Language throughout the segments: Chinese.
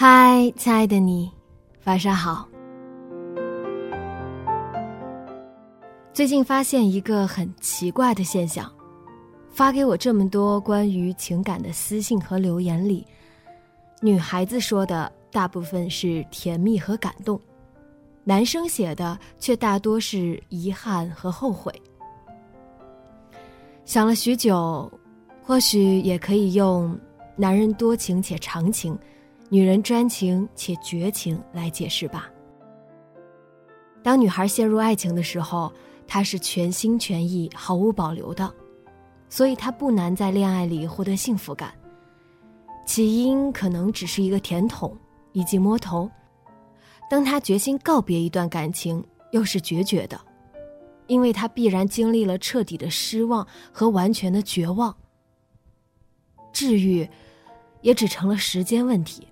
嗨，亲爱的你，晚上好。最近发现一个很奇怪的现象，发给我这么多关于情感的私信和留言里，女孩子说的大部分是甜蜜和感动，男生写的却大多是遗憾和后悔。想了许久，或许也可以用“男人多情且长情”。女人专情且绝情来解释吧。当女孩陷入爱情的时候，她是全心全意、毫无保留的，所以她不难在恋爱里获得幸福感。起因可能只是一个甜筒，一记摸头。当她决心告别一段感情，又是决绝的，因为她必然经历了彻底的失望和完全的绝望。治愈，也只成了时间问题。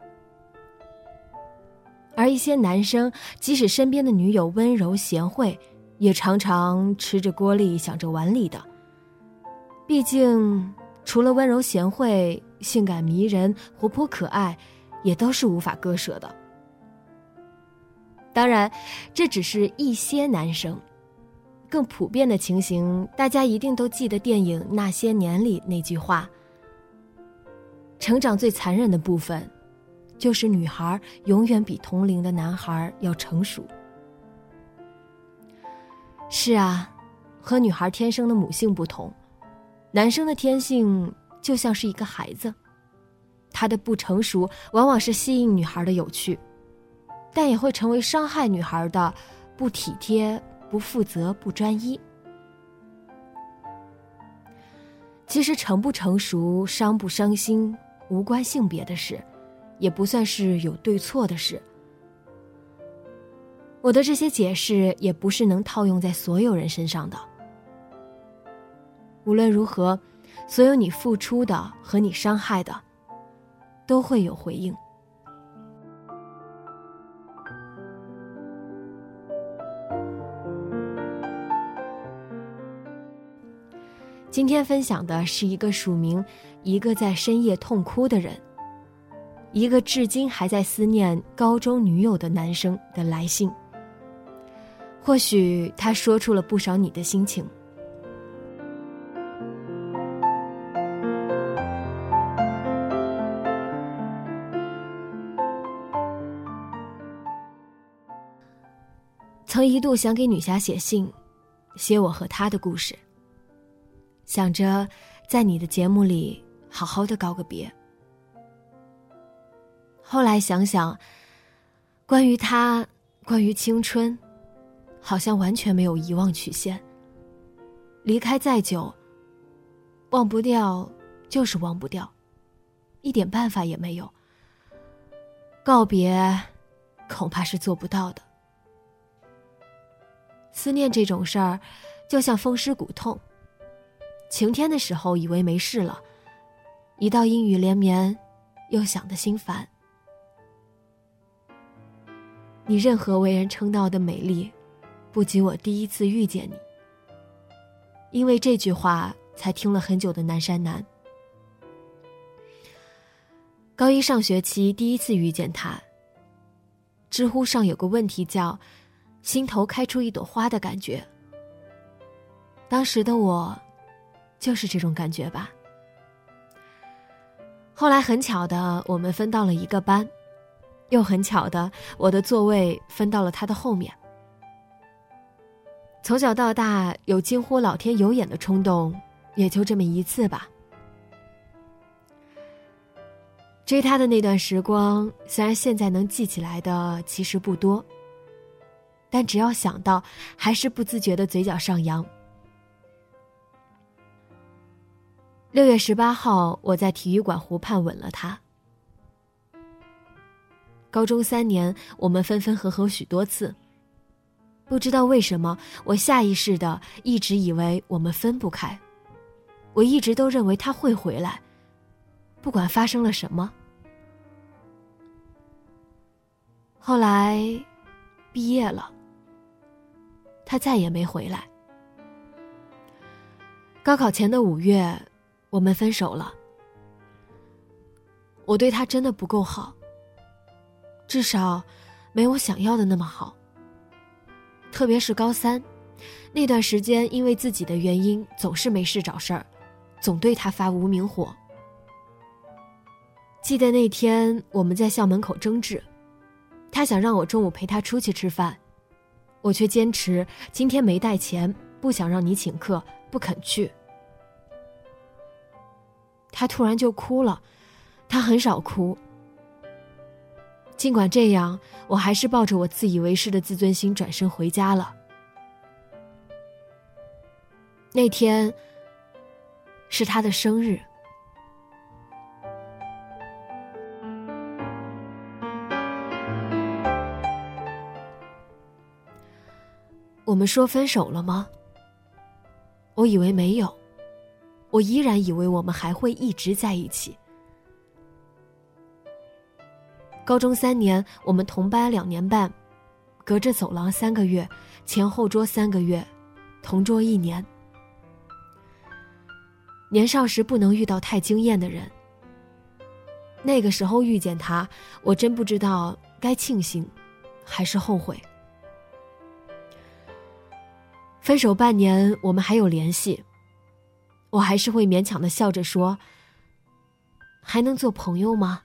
而一些男生，即使身边的女友温柔贤惠，也常常吃着锅里想着碗里的。毕竟，除了温柔贤惠、性感迷人、活泼可爱，也都是无法割舍的。当然，这只是一些男生，更普遍的情形，大家一定都记得电影《那些年》里那句话：“成长最残忍的部分。”就是女孩永远比同龄的男孩要成熟。是啊，和女孩天生的母性不同，男生的天性就像是一个孩子，他的不成熟往往是吸引女孩的有趣，但也会成为伤害女孩的不体贴、不负责、不专一。其实成不成熟、伤不伤心，无关性别的事。也不算是有对错的事。我的这些解释也不是能套用在所有人身上的。无论如何，所有你付出的和你伤害的，都会有回应。今天分享的是一个署名“一个在深夜痛哭的人”。一个至今还在思念高中女友的男生的来信，或许他说出了不少你的心情。曾一度想给女侠写信，写我和她的故事，想着在你的节目里好好的告个别。后来想想，关于他，关于青春，好像完全没有遗忘曲线。离开再久，忘不掉就是忘不掉，一点办法也没有。告别，恐怕是做不到的。思念这种事儿，就像风湿骨痛。晴天的时候以为没事了，一到阴雨连绵，又想得心烦。你任何为人称道的美丽，不及我第一次遇见你。因为这句话，才听了很久的南山南。高一上学期第一次遇见他。知乎上有个问题叫“心头开出一朵花的感觉”。当时的我，就是这种感觉吧。后来很巧的，我们分到了一个班。又很巧的，我的座位分到了他的后面。从小到大有近乎老天有眼的冲动，也就这么一次吧。追他的那段时光，虽然现在能记起来的其实不多，但只要想到，还是不自觉的嘴角上扬。六月十八号，我在体育馆湖畔吻了他。高中三年，我们分分合合许多次。不知道为什么，我下意识的一直以为我们分不开。我一直都认为他会回来，不管发生了什么。后来，毕业了，他再也没回来。高考前的五月，我们分手了。我对他真的不够好。至少，没我想要的那么好。特别是高三，那段时间，因为自己的原因，总是没事找事儿，总对他发无名火。记得那天我们在校门口争执，他想让我中午陪他出去吃饭，我却坚持今天没带钱，不想让你请客，不肯去。他突然就哭了，他很少哭。尽管这样，我还是抱着我自以为是的自尊心转身回家了。那天是他的生日，我们说分手了吗？我以为没有，我依然以为我们还会一直在一起。高中三年，我们同班两年半，隔着走廊三个月，前后桌三个月，同桌一年。年少时不能遇到太惊艳的人。那个时候遇见他，我真不知道该庆幸，还是后悔。分手半年，我们还有联系，我还是会勉强的笑着说：“还能做朋友吗？”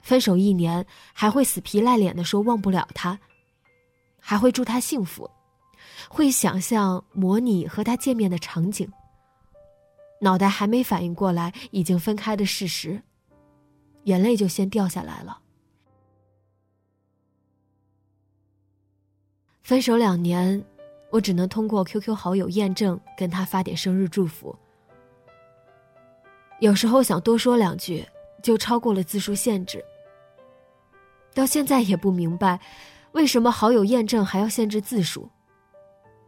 分手一年，还会死皮赖脸的说忘不了他，还会祝他幸福，会想象模拟和他见面的场景。脑袋还没反应过来已经分开的事实，眼泪就先掉下来了。分手两年，我只能通过 QQ 好友验证跟他发点生日祝福。有时候想多说两句。就超过了字数限制。到现在也不明白，为什么好友验证还要限制字数，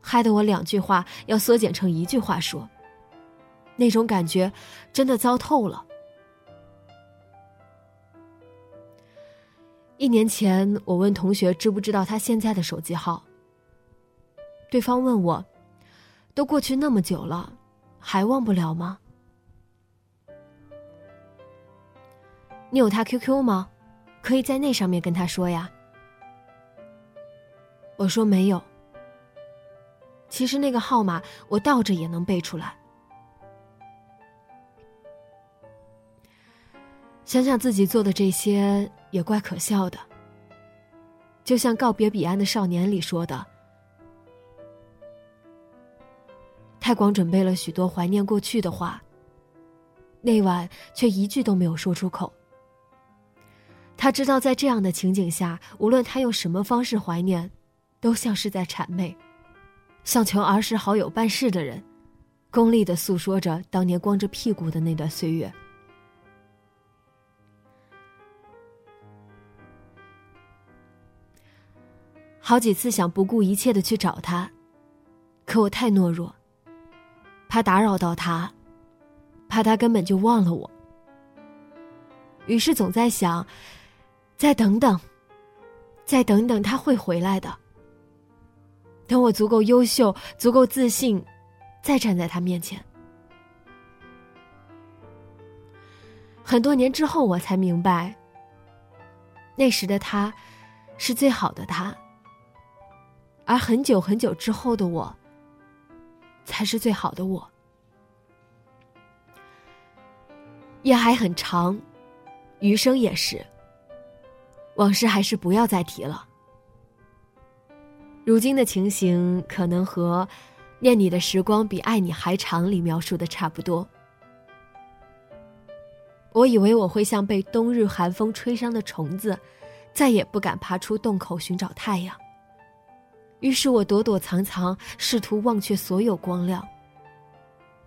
害得我两句话要缩减成一句话说。那种感觉真的糟透了。一年前，我问同学知不知道他现在的手机号，对方问我：“都过去那么久了，还忘不了吗？”你有他 QQ 吗？可以在那上面跟他说呀。我说没有。其实那个号码我倒着也能背出来。想想自己做的这些，也怪可笑的。就像《告别彼岸的少年》里说的，太广准备了许多怀念过去的话，那晚却一句都没有说出口。他知道，在这样的情景下，无论他用什么方式怀念，都像是在谄媚，像求儿时好友办事的人，功利的诉说着当年光着屁股的那段岁月。好几次想不顾一切的去找他，可我太懦弱，怕打扰到他，怕他根本就忘了我，于是总在想。再等等，再等等，他会回来的。等我足够优秀、足够自信，再站在他面前。很多年之后，我才明白，那时的他，是最好的他。而很久很久之后的我，才是最好的我。夜还很长，余生也是。往事还是不要再提了。如今的情形可能和“念你的时光比爱你还长”里描述的差不多。我以为我会像被冬日寒风吹伤的虫子，再也不敢爬出洞口寻找太阳。于是我躲躲藏藏，试图忘却所有光亮，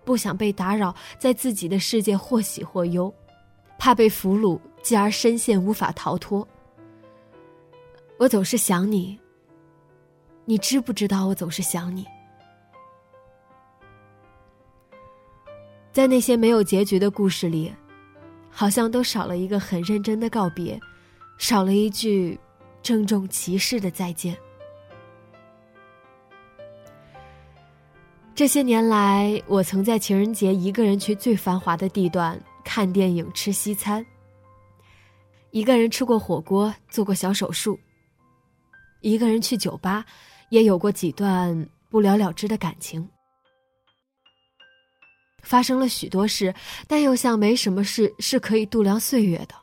不想被打扰，在自己的世界或喜或忧，怕被俘虏，继而深陷无法逃脱。我总是想你，你知不知道我总是想你？在那些没有结局的故事里。好像都少了一个很认真的告别，少了一句郑重其事的再见。这些年来，我曾在情人节一个人去最繁华的地段看电影、吃西餐，一个人吃过火锅、做过小手术，一个人去酒吧，也有过几段不了了之的感情。发生了许多事，但又像没什么事是可以度量岁月的。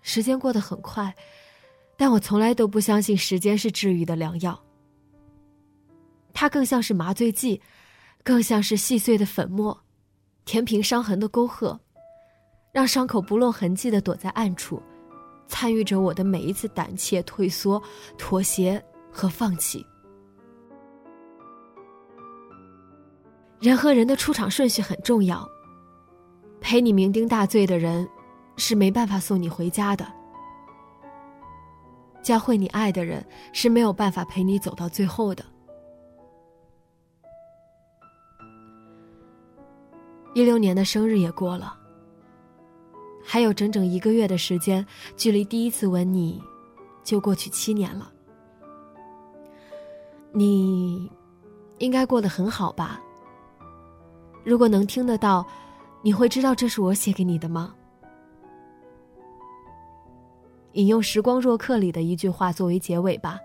时间过得很快，但我从来都不相信时间是治愈的良药。它更像是麻醉剂，更像是细碎的粉末，填平伤痕的沟壑，让伤口不露痕迹的躲在暗处，参与着我的每一次胆怯、退缩、妥协和放弃。人和人的出场顺序很重要。陪你酩酊大醉的人，是没办法送你回家的；教会你爱的人，是没有办法陪你走到最后的。一六年的生日也过了，还有整整一个月的时间，距离第一次吻你，就过去七年了。你，应该过得很好吧？如果能听得到，你会知道这是我写给你的吗？引用《时光若客》里的一句话作为结尾吧。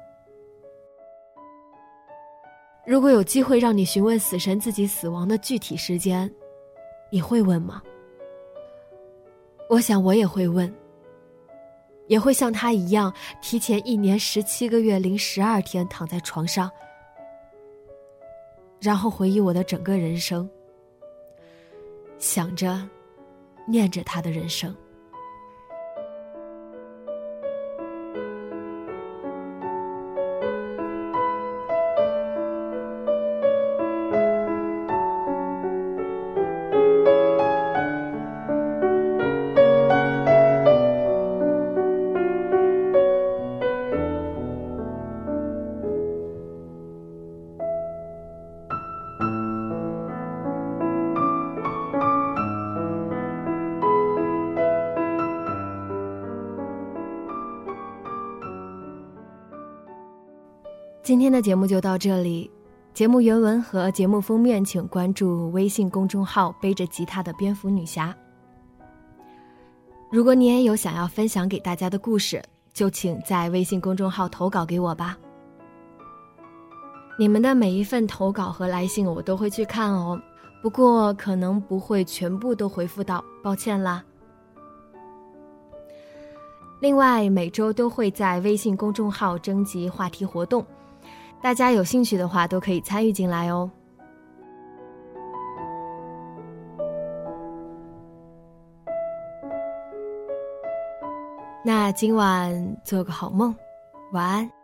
如果有机会让你询问死神自己死亡的具体时间，你会问吗？我想我也会问，也会像他一样，提前一年十七个月零十二天躺在床上，然后回忆我的整个人生。想着，念着他的人生。今天的节目就到这里，节目原文和节目封面请关注微信公众号“背着吉他的蝙蝠女侠”。如果你也有想要分享给大家的故事，就请在微信公众号投稿给我吧。你们的每一份投稿和来信我都会去看哦，不过可能不会全部都回复到，抱歉啦。另外，每周都会在微信公众号征集话题活动。大家有兴趣的话，都可以参与进来哦。那今晚做个好梦，晚安。